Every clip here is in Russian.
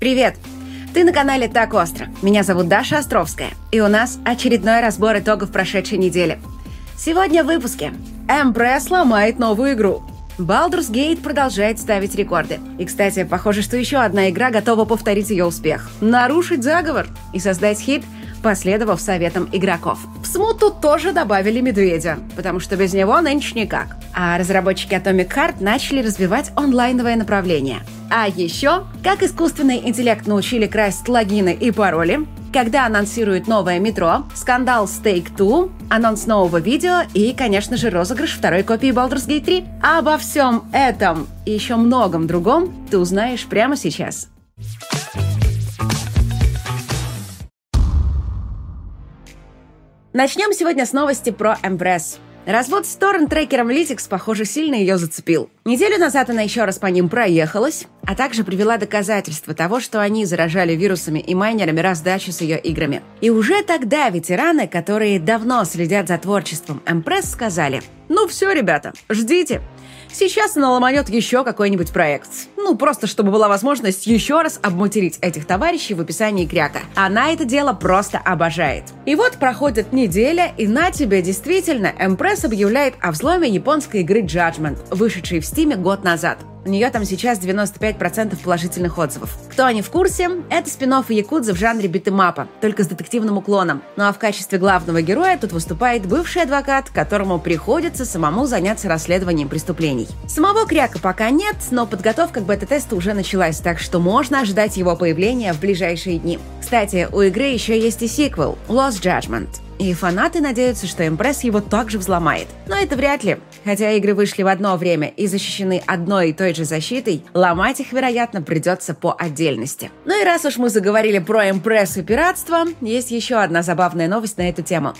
Привет! Ты на канале «Так остро». Меня зовут Даша Островская, и у нас очередной разбор итогов прошедшей недели. Сегодня в выпуске. Эмпресс ломает новую игру. Baldur's Gate продолжает ставить рекорды. И, кстати, похоже, что еще одна игра готова повторить ее успех. Нарушить заговор и создать хит – последовав советам игроков. В смуту тоже добавили медведя, потому что без него нынче никак. А разработчики Atomic Heart начали развивать онлайновое направление. А еще, как искусственный интеллект научили красть логины и пароли, когда анонсируют новое метро, скандал с Take-Two, анонс нового видео и, конечно же, розыгрыш второй копии Baldur's Gate 3. А обо всем этом и еще многом другом ты узнаешь прямо сейчас. Начнем сегодня с новости про Empress. Развод с торрент-трекером Lytics, похоже, сильно ее зацепил. Неделю назад она еще раз по ним проехалась, а также привела доказательства того, что они заражали вирусами и майнерами раздачу с ее играми. И уже тогда ветераны, которые давно следят за творчеством Empress, сказали «Ну все, ребята, ждите. Сейчас она ломанет еще какой-нибудь проект. Ну, просто чтобы была возможность еще раз обматерить этих товарищей в описании кряка. Она это дело просто обожает. И вот проходит неделя, и на тебе действительно Эмпресс объявляет о взломе японской игры Judgment, вышедшей в Стиме год назад. У нее там сейчас 95% положительных отзывов. Кто не в курсе, это спин Якудза в жанре битэмапа, только с детективным уклоном. Ну а в качестве главного героя тут выступает бывший адвокат, которому приходится самому заняться расследованием преступлений. Самого Кряка пока нет, но подготовка к бета-тесту уже началась, так что можно ожидать его появления в ближайшие дни. Кстати, у игры еще есть и сиквел Lost Judgment и фанаты надеются, что импресс его также взломает. Но это вряд ли. Хотя игры вышли в одно время и защищены одной и той же защитой, ломать их, вероятно, придется по отдельности. Ну и раз уж мы заговорили про импресс и пиратство, есть еще одна забавная новость на эту тему.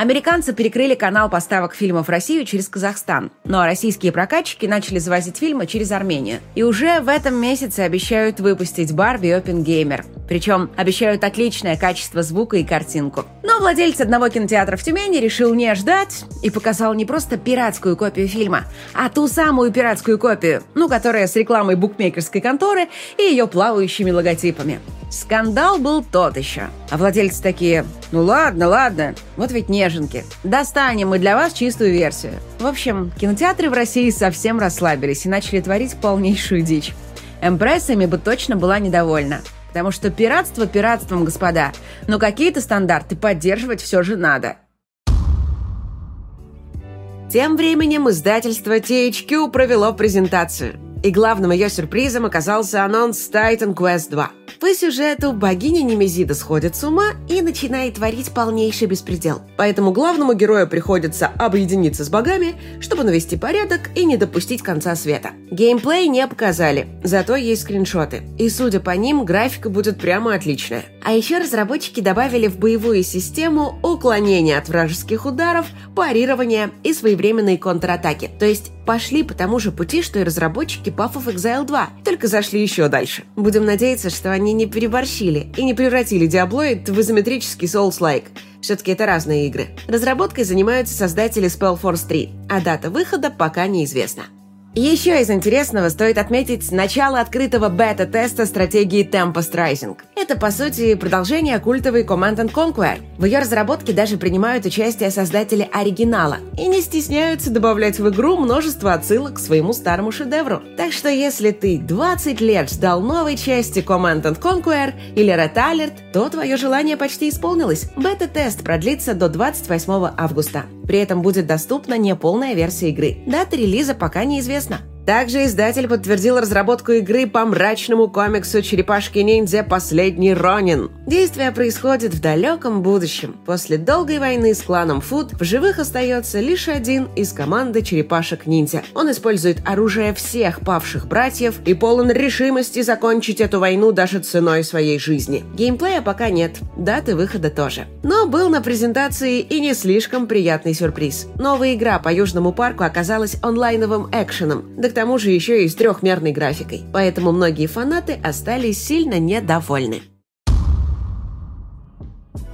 Американцы перекрыли канал поставок фильмов в Россию через Казахстан, ну а российские прокатчики начали завозить фильмы через Армению. И уже в этом месяце обещают выпустить Барби Опенгеймер. Причем обещают отличное качество звука и картинку. Но владелец одного кинотеатра в Тюмени решил не ждать и показал не просто пиратскую копию фильма, а ту самую пиратскую копию, ну, которая с рекламой букмекерской конторы и ее плавающими логотипами. Скандал был тот еще. А владельцы такие, ну ладно, ладно, вот ведь неженки. Достанем мы для вас чистую версию. В общем, кинотеатры в России совсем расслабились и начали творить полнейшую дичь. Эмпрессами бы точно была недовольна. Потому что пиратство пиратством, господа. Но какие-то стандарты поддерживать все же надо. Тем временем издательство THQ провело презентацию. И главным ее сюрпризом оказался анонс Titan Quest 2. По сюжету богиня Немезида сходит с ума и начинает творить полнейший беспредел. Поэтому главному герою приходится объединиться с богами, чтобы навести порядок и не допустить конца света. Геймплей не показали, зато есть скриншоты. И судя по ним, графика будет прямо отличная. А еще разработчики добавили в боевую систему уклонение от вражеских ударов, парирование и своевременные контратаки. То есть пошли по тому же пути, что и разработчики Path of Exile 2, только зашли еще дальше. Будем надеяться, что они не переборщили и не превратили Diabloid в изометрический Souls-like. Все-таки это разные игры. Разработкой занимаются создатели Spellforce 3, а дата выхода пока неизвестна. Еще из интересного стоит отметить начало открытого бета-теста стратегии Tempest Rising. Это, по сути, продолжение культовой Command Conquer. В ее разработке даже принимают участие создатели оригинала и не стесняются добавлять в игру множество отсылок к своему старому шедевру. Так что если ты 20 лет ждал новой части Command Conquer или Red Alert, то твое желание почти исполнилось. Бета-тест продлится до 28 августа. При этом будет доступна неполная версия игры. Дата релиза пока неизвестна. Также издатель подтвердил разработку игры по мрачному комиксу «Черепашки-ниндзя. Последний Ронин». Действие происходит в далеком будущем. После долгой войны с кланом Фуд в живых остается лишь один из команды черепашек-ниндзя. Он использует оружие всех павших братьев и полон решимости закончить эту войну даже ценой своей жизни. Геймплея пока нет, даты выхода тоже. Но был на презентации и не слишком приятный сюрприз. Новая игра по Южному парку оказалась онлайновым экшеном, к тому же еще и с трехмерной графикой. Поэтому многие фанаты остались сильно недовольны.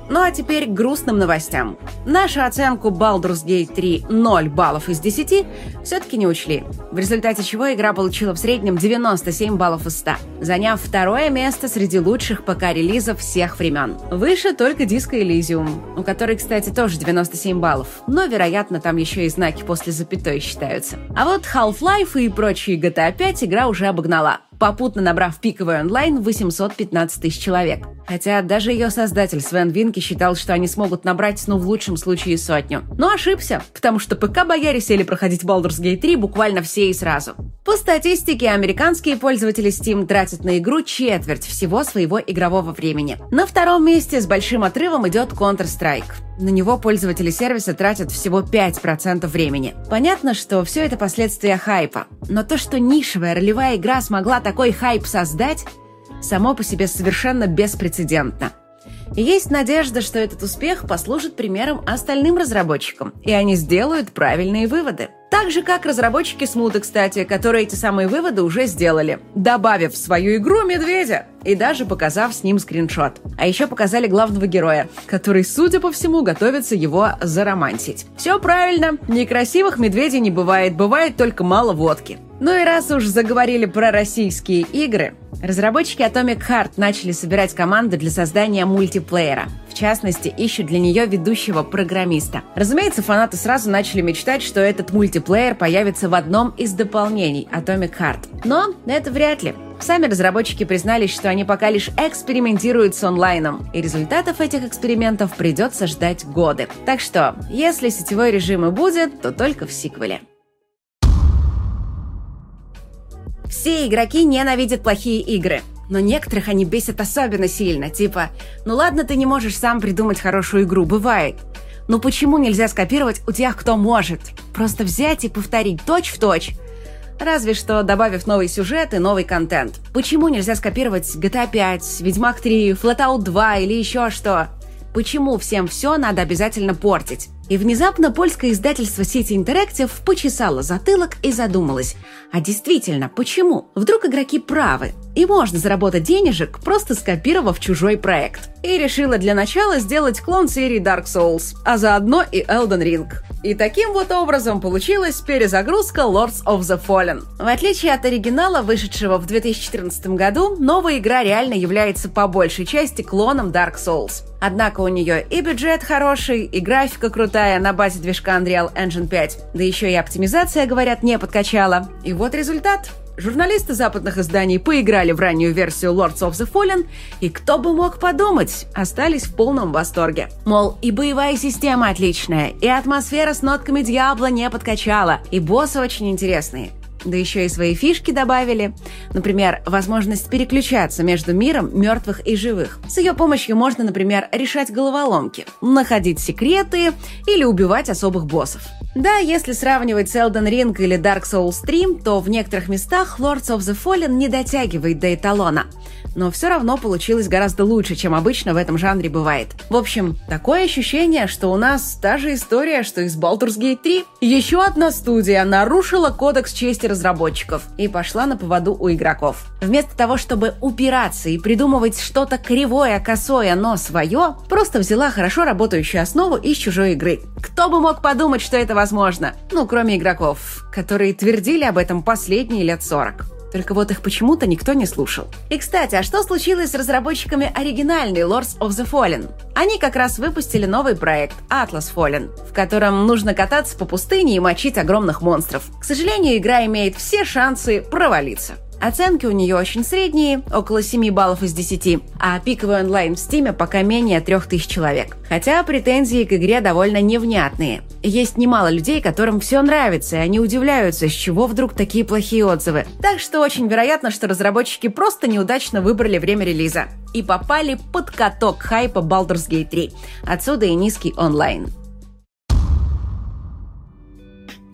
Ну а теперь к грустным новостям. Нашу оценку Baldur's Gate 3 0 баллов из 10 все-таки не учли, в результате чего игра получила в среднем 97 баллов из 100, заняв второе место среди лучших ПК-релизов всех времен. Выше только Disco Elysium, у которой, кстати, тоже 97 баллов, но, вероятно, там еще и знаки после запятой считаются. А вот Half-Life и прочие GTA 5 игра уже обогнала попутно набрав пиковый онлайн 815 тысяч человек. Хотя даже ее создатель Свен Винки считал, что они смогут набрать, ну, в лучшем случае, сотню. Но ошибся, потому что ПК-бояре сели проходить Baldur's Gate 3 буквально все и сразу. По статистике, американские пользователи Steam тратят на игру четверть всего своего игрового времени. На втором месте с большим отрывом идет Counter-Strike. На него пользователи сервиса тратят всего 5% времени. Понятно, что все это последствия хайпа. Но то, что нишевая ролевая игра смогла такой хайп создать, само по себе совершенно беспрецедентно. И есть надежда, что этот успех послужит примером остальным разработчикам, и они сделают правильные выводы. Так же, как разработчики Смуты, кстати, которые эти самые выводы уже сделали, добавив в свою игру медведя и даже показав с ним скриншот. А еще показали главного героя, который, судя по всему, готовится его заромантить. Все правильно, некрасивых медведей не бывает, бывает только мало водки. Ну и раз уж заговорили про российские игры, разработчики Atomic Heart начали собирать команды для создания мультиплеера. В частности, ищут для нее ведущего программиста. Разумеется, фанаты сразу начали мечтать, что этот мультиплеер появится в одном из дополнений Atomic Heart. Но это вряд ли. Сами разработчики признались, что они пока лишь экспериментируют с онлайном, и результатов этих экспериментов придется ждать годы. Так что, если сетевой режим и будет, то только в сиквеле. Все игроки ненавидят плохие игры. Но некоторых они бесят особенно сильно, типа «Ну ладно, ты не можешь сам придумать хорошую игру, бывает». Ну почему нельзя скопировать у тех, кто может? Просто взять и повторить точь-в-точь. Разве что добавив новый сюжет и новый контент. Почему нельзя скопировать GTA 5, Ведьмак 3, Flatout 2 или еще что? Почему всем все надо обязательно портить? И внезапно польское издательство сети Interactive почесало затылок и задумалось. А действительно, почему? Вдруг игроки правы, и можно заработать денежек, просто скопировав чужой проект. И решила для начала сделать клон серии Dark Souls, а заодно и Elden Ring. И таким вот образом получилась перезагрузка Lords of the Fallen. В отличие от оригинала, вышедшего в 2014 году, новая игра реально является по большей части клоном Dark Souls. Однако у нее и бюджет хороший, и графика крутая на базе движка Unreal Engine 5, да еще и оптимизация, говорят, не подкачала. И вот результат. Журналисты западных изданий поиграли в раннюю версию Lords of the Fallen, и кто бы мог подумать, остались в полном восторге. Мол, и боевая система отличная, и атмосфера с нотками Диабло не подкачала, и боссы очень интересные. Да еще и свои фишки добавили. Например, возможность переключаться между миром мертвых и живых. С ее помощью можно, например, решать головоломки, находить секреты или убивать особых боссов. Да, если сравнивать с Elden Ring или Dark Souls 3, то в некоторых местах Lords of the Fallen не дотягивает до эталона. Но все равно получилось гораздо лучше, чем обычно в этом жанре бывает. В общем, такое ощущение, что у нас та же история, что и с Baldur's Gate 3. Еще одна студия нарушила кодекс чести разработчиков и пошла на поводу у игроков. Вместо того, чтобы упираться и придумывать что-то кривое, косое, но свое, просто взяла хорошо работающую основу из чужой игры. Кто бы мог подумать, что это возможно? Ну, кроме игроков, которые твердили об этом последние лет 40. Только вот их почему-то никто не слушал. И, кстати, а что случилось с разработчиками оригинальной Lords of the Fallen? Они как раз выпустили новый проект Atlas Fallen, в котором нужно кататься по пустыне и мочить огромных монстров. К сожалению, игра имеет все шансы провалиться. Оценки у нее очень средние, около 7 баллов из 10, а пиковый онлайн в Стиме пока менее 3000 человек. Хотя претензии к игре довольно невнятные. Есть немало людей, которым все нравится, и они удивляются, с чего вдруг такие плохие отзывы. Так что очень вероятно, что разработчики просто неудачно выбрали время релиза и попали под каток хайпа Baldur's Gate 3. Отсюда и низкий онлайн.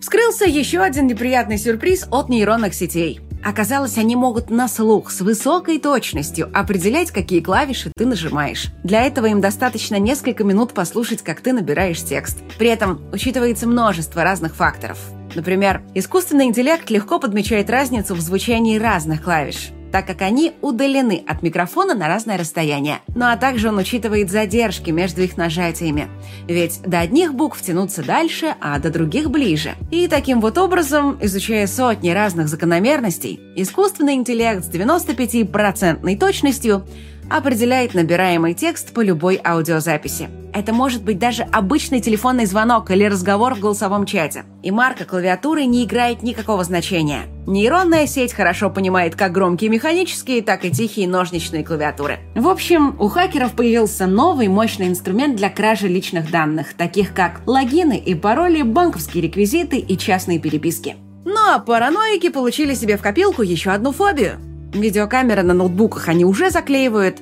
Вскрылся еще один неприятный сюрприз от нейронных сетей. Оказалось, они могут на слух с высокой точностью определять, какие клавиши ты нажимаешь. Для этого им достаточно несколько минут послушать, как ты набираешь текст. При этом учитывается множество разных факторов. Например, искусственный интеллект легко подмечает разницу в звучании разных клавиш. Так как они удалены от микрофона на разное расстояние. Ну а также он учитывает задержки между их нажатиями. Ведь до одних букв тянуться дальше, а до других ближе. И таким вот образом, изучая сотни разных закономерностей, искусственный интеллект с 95% точностью определяет набираемый текст по любой аудиозаписи. Это может быть даже обычный телефонный звонок или разговор в голосовом чате. И марка клавиатуры не играет никакого значения. Нейронная сеть хорошо понимает как громкие механические, так и тихие ножничные клавиатуры. В общем, у хакеров появился новый мощный инструмент для кражи личных данных, таких как логины и пароли, банковские реквизиты и частные переписки. Ну а параноики получили себе в копилку еще одну фобию – Видеокамеры на ноутбуках они уже заклеивают.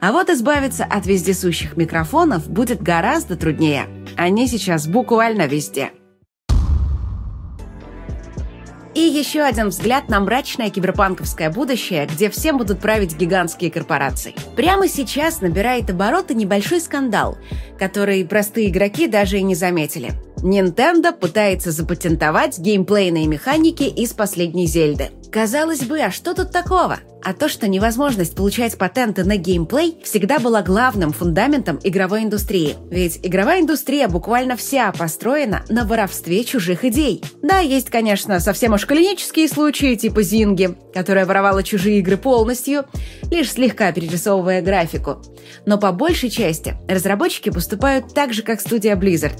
А вот избавиться от вездесущих микрофонов будет гораздо труднее. Они сейчас буквально везде. И еще один взгляд на мрачное киберпанковское будущее, где всем будут править гигантские корпорации. Прямо сейчас набирает обороты небольшой скандал, который простые игроки даже и не заметили. Nintendo пытается запатентовать геймплейные механики из последней Зельды – Казалось бы, а что тут такого? А то, что невозможность получать патенты на геймплей всегда была главным фундаментом игровой индустрии. Ведь игровая индустрия буквально вся построена на воровстве чужих идей. Да, есть, конечно, совсем уж клинические случаи, типа Зинги, которая воровала чужие игры полностью, лишь слегка перерисовывая графику. Но по большей части разработчики поступают так же, как студия Blizzard.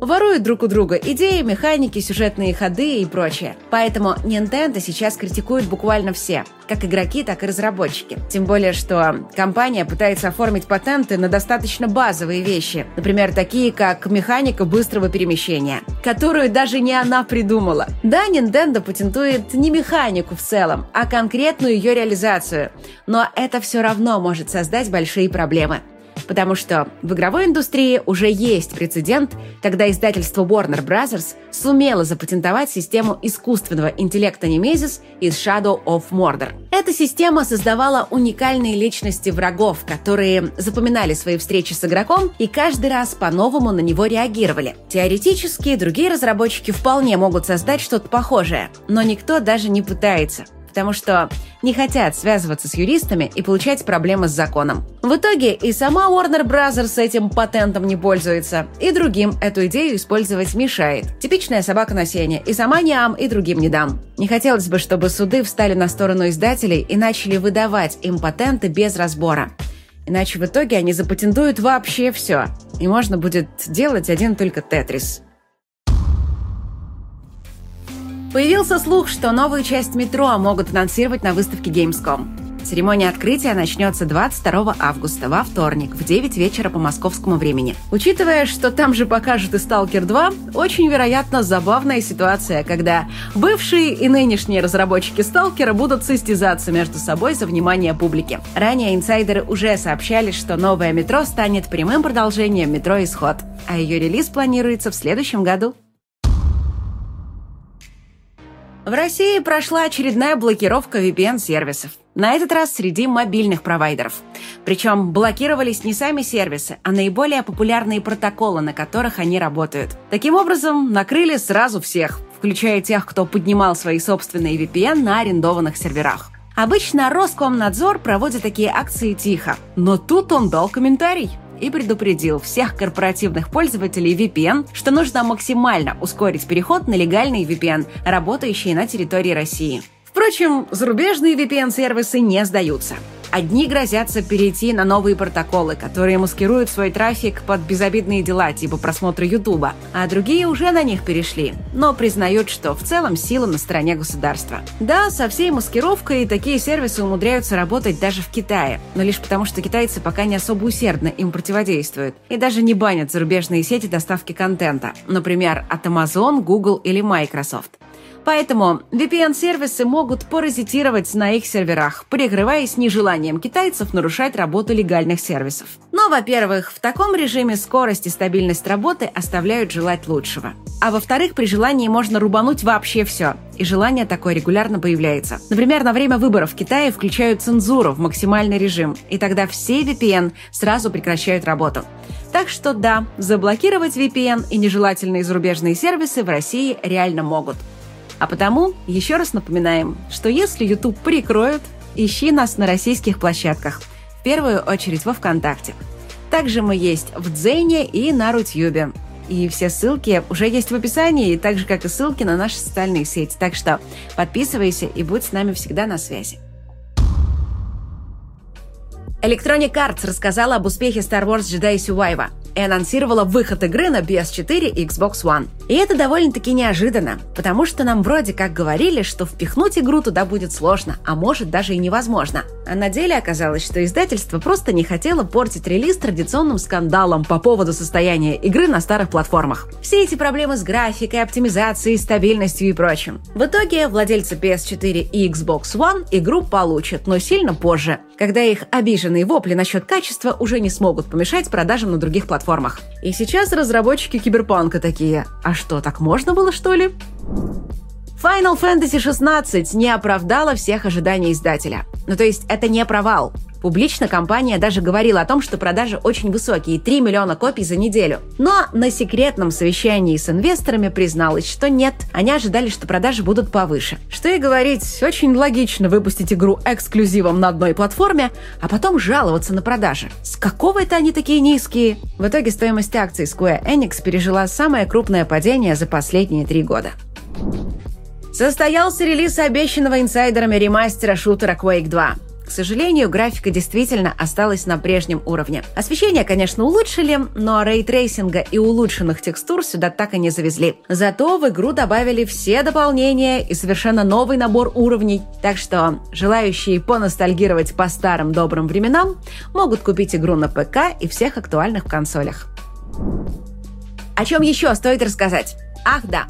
Воруют друг у друга идеи, механики, сюжетные ходы и прочее. Поэтому Nintendo сейчас критикуют буквально все – как игроки, так и разработчики. Тем более, что компания пытается оформить патенты на достаточно базовые вещи. Например, такие как механика быстрого перемещения, которую даже не она придумала. Да, Nintendo патентует не механику в целом, а конкретную ее реализацию. Но это все равно может создать большие проблемы потому что в игровой индустрии уже есть прецедент, когда издательство Warner Bros. сумело запатентовать систему искусственного интеллекта Немезис из Shadow of Mordor. Эта система создавала уникальные личности врагов, которые запоминали свои встречи с игроком и каждый раз по-новому на него реагировали. Теоретически, другие разработчики вполне могут создать что-то похожее, но никто даже не пытается потому что не хотят связываться с юристами и получать проблемы с законом. В итоге и сама Warner Bros. этим патентом не пользуется, и другим эту идею использовать мешает. Типичная собака на сене, и сама не ам, и другим не дам. Не хотелось бы, чтобы суды встали на сторону издателей и начали выдавать им патенты без разбора. Иначе в итоге они запатентуют вообще все, и можно будет делать один только Тетрис. Появился слух, что новую часть метро могут анонсировать на выставке Gamescom. Церемония открытия начнется 22 августа, во вторник, в 9 вечера по московскому времени. Учитывая, что там же покажут и «Сталкер 2», очень вероятно забавная ситуация, когда бывшие и нынешние разработчики «Сталкера» будут состязаться между собой за внимание публики. Ранее инсайдеры уже сообщали, что новое метро станет прямым продолжением метро «Исход», а ее релиз планируется в следующем году. В России прошла очередная блокировка VPN-сервисов. На этот раз среди мобильных провайдеров. Причем блокировались не сами сервисы, а наиболее популярные протоколы, на которых они работают. Таким образом, накрыли сразу всех, включая тех, кто поднимал свои собственные VPN на арендованных серверах. Обычно Роскомнадзор проводит такие акции тихо, но тут он дал комментарий и предупредил всех корпоративных пользователей VPN, что нужно максимально ускорить переход на легальный VPN, работающий на территории России. Впрочем, зарубежные VPN-сервисы не сдаются. Одни грозятся перейти на новые протоколы, которые маскируют свой трафик под безобидные дела типа просмотра Ютуба, а другие уже на них перешли, но признают, что в целом сила на стороне государства. Да, со всей маскировкой такие сервисы умудряются работать даже в Китае, но лишь потому, что китайцы пока не особо усердно им противодействуют и даже не банят зарубежные сети доставки контента, например, от Amazon, Google или Microsoft. Поэтому VPN-сервисы могут паразитировать на их серверах, прикрываясь нежеланием китайцев нарушать работу легальных сервисов. Но, во-первых, в таком режиме скорость и стабильность работы оставляют желать лучшего. А во-вторых, при желании можно рубануть вообще все. И желание такое регулярно появляется. Например, на время выборов в Китае включают цензуру в максимальный режим, и тогда все VPN сразу прекращают работу. Так что да, заблокировать VPN и нежелательные зарубежные сервисы в России реально могут. А потому еще раз напоминаем, что если YouTube прикроют, ищи нас на российских площадках. В первую очередь во ВКонтакте. Также мы есть в Дзене и на Рутюбе. И все ссылки уже есть в описании, так же, как и ссылки на наши социальные сети. Так что подписывайся и будь с нами всегда на связи. Electronic Arts рассказала об успехе Star Wars Jedi Survivor и анонсировала выход игры на PS4 и Xbox One. И это довольно-таки неожиданно, потому что нам вроде как говорили, что впихнуть игру туда будет сложно, а может даже и невозможно. А на деле оказалось, что издательство просто не хотело портить релиз традиционным скандалом по поводу состояния игры на старых платформах. Все эти проблемы с графикой, оптимизацией, стабильностью и прочим. В итоге владельцы PS4 и Xbox One игру получат, но сильно позже, когда их обиженные вопли насчет качества уже не смогут помешать продажам на других платформах. И сейчас разработчики Киберпанка такие, а что, так можно было что ли? Final Fantasy XVI не оправдала всех ожиданий издателя. Ну то есть это не провал. Публично компания даже говорила о том, что продажи очень высокие – 3 миллиона копий за неделю. Но на секретном совещании с инвесторами призналась, что нет, они ожидали, что продажи будут повыше. Что и говорить, очень логично выпустить игру эксклюзивом на одной платформе, а потом жаловаться на продажи. С какого это они такие низкие? В итоге стоимость акций Square Enix пережила самое крупное падение за последние три года. Состоялся релиз обещанного инсайдерами ремастера шутера Quake 2. К сожалению, графика действительно осталась на прежнем уровне. Освещение, конечно, улучшили, но ray tracing а и улучшенных текстур сюда так и не завезли. Зато в игру добавили все дополнения и совершенно новый набор уровней. Так что желающие поностальгировать по старым добрым временам могут купить игру на ПК и всех актуальных консолях. О чем еще стоит рассказать? Ах да,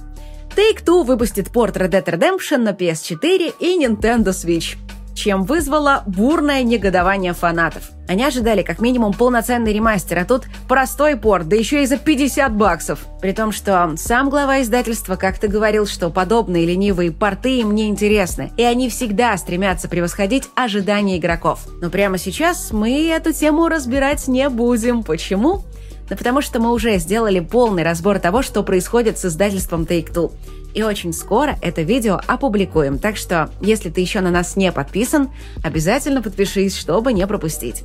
Take-Two выпустит порт Red Dead Redemption на PS4 и Nintendo Switch чем вызвало бурное негодование фанатов. Они ожидали как минимум полноценный ремастер, а тут простой порт, да еще и за 50 баксов. При том, что сам глава издательства как-то говорил, что подобные ленивые порты им не интересны, и они всегда стремятся превосходить ожидания игроков. Но прямо сейчас мы эту тему разбирать не будем. Почему? Да потому что мы уже сделали полный разбор того, что происходит с издательством Take-Two. И очень скоро это видео опубликуем, так что, если ты еще на нас не подписан, обязательно подпишись, чтобы не пропустить.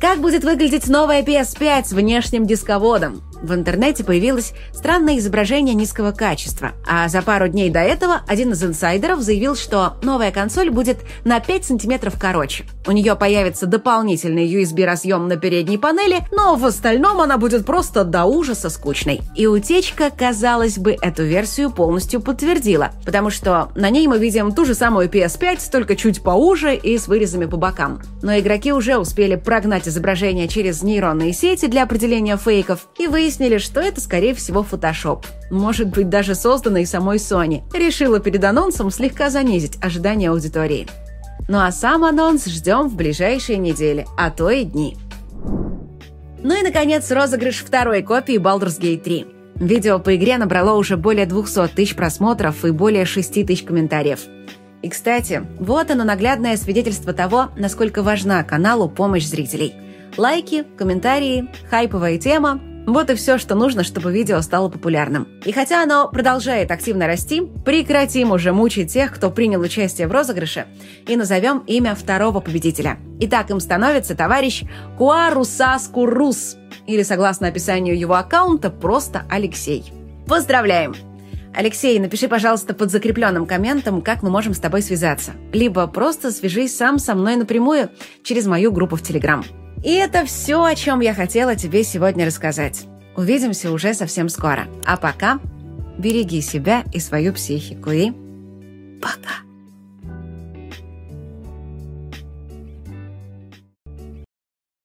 Как будет выглядеть новая PS5 с внешним дисководом? В интернете появилось странное изображение низкого качества, а за пару дней до этого один из инсайдеров заявил, что новая консоль будет на 5 сантиметров короче. У нее появится дополнительный USB-разъем на передней панели, но в остальном она будет просто до ужаса скучной. И утечка, казалось бы, эту версию полностью подтвердила, потому что на ней мы видим ту же самую PS5, только чуть поуже и с вырезами по бокам. Но игроки уже успели прогнать изображение через нейронные сети для определения фейков и выяснить, выяснили, что это, скорее всего, фотошоп. Может быть, даже созданный самой Sony. Решила перед анонсом слегка занизить ожидания аудитории. Ну а сам анонс ждем в ближайшие недели, а то и дни. Ну и, наконец, розыгрыш второй копии Baldur's Gate 3. Видео по игре набрало уже более 200 тысяч просмотров и более 6 тысяч комментариев. И, кстати, вот оно наглядное свидетельство того, насколько важна каналу помощь зрителей. Лайки, комментарии, хайповая тема вот и все, что нужно, чтобы видео стало популярным. И хотя оно продолжает активно расти, прекратим уже мучить тех, кто принял участие в розыгрыше, и назовем имя второго победителя. Итак, им становится товарищ Куарусаску Рус, или, согласно описанию его аккаунта, просто Алексей. Поздравляем! Алексей, напиши, пожалуйста, под закрепленным комментом, как мы можем с тобой связаться. Либо просто свяжись сам со мной напрямую через мою группу в Телеграм. И это все, о чем я хотела тебе сегодня рассказать. Увидимся уже совсем скоро. А пока береги себя и свою психику. И пока.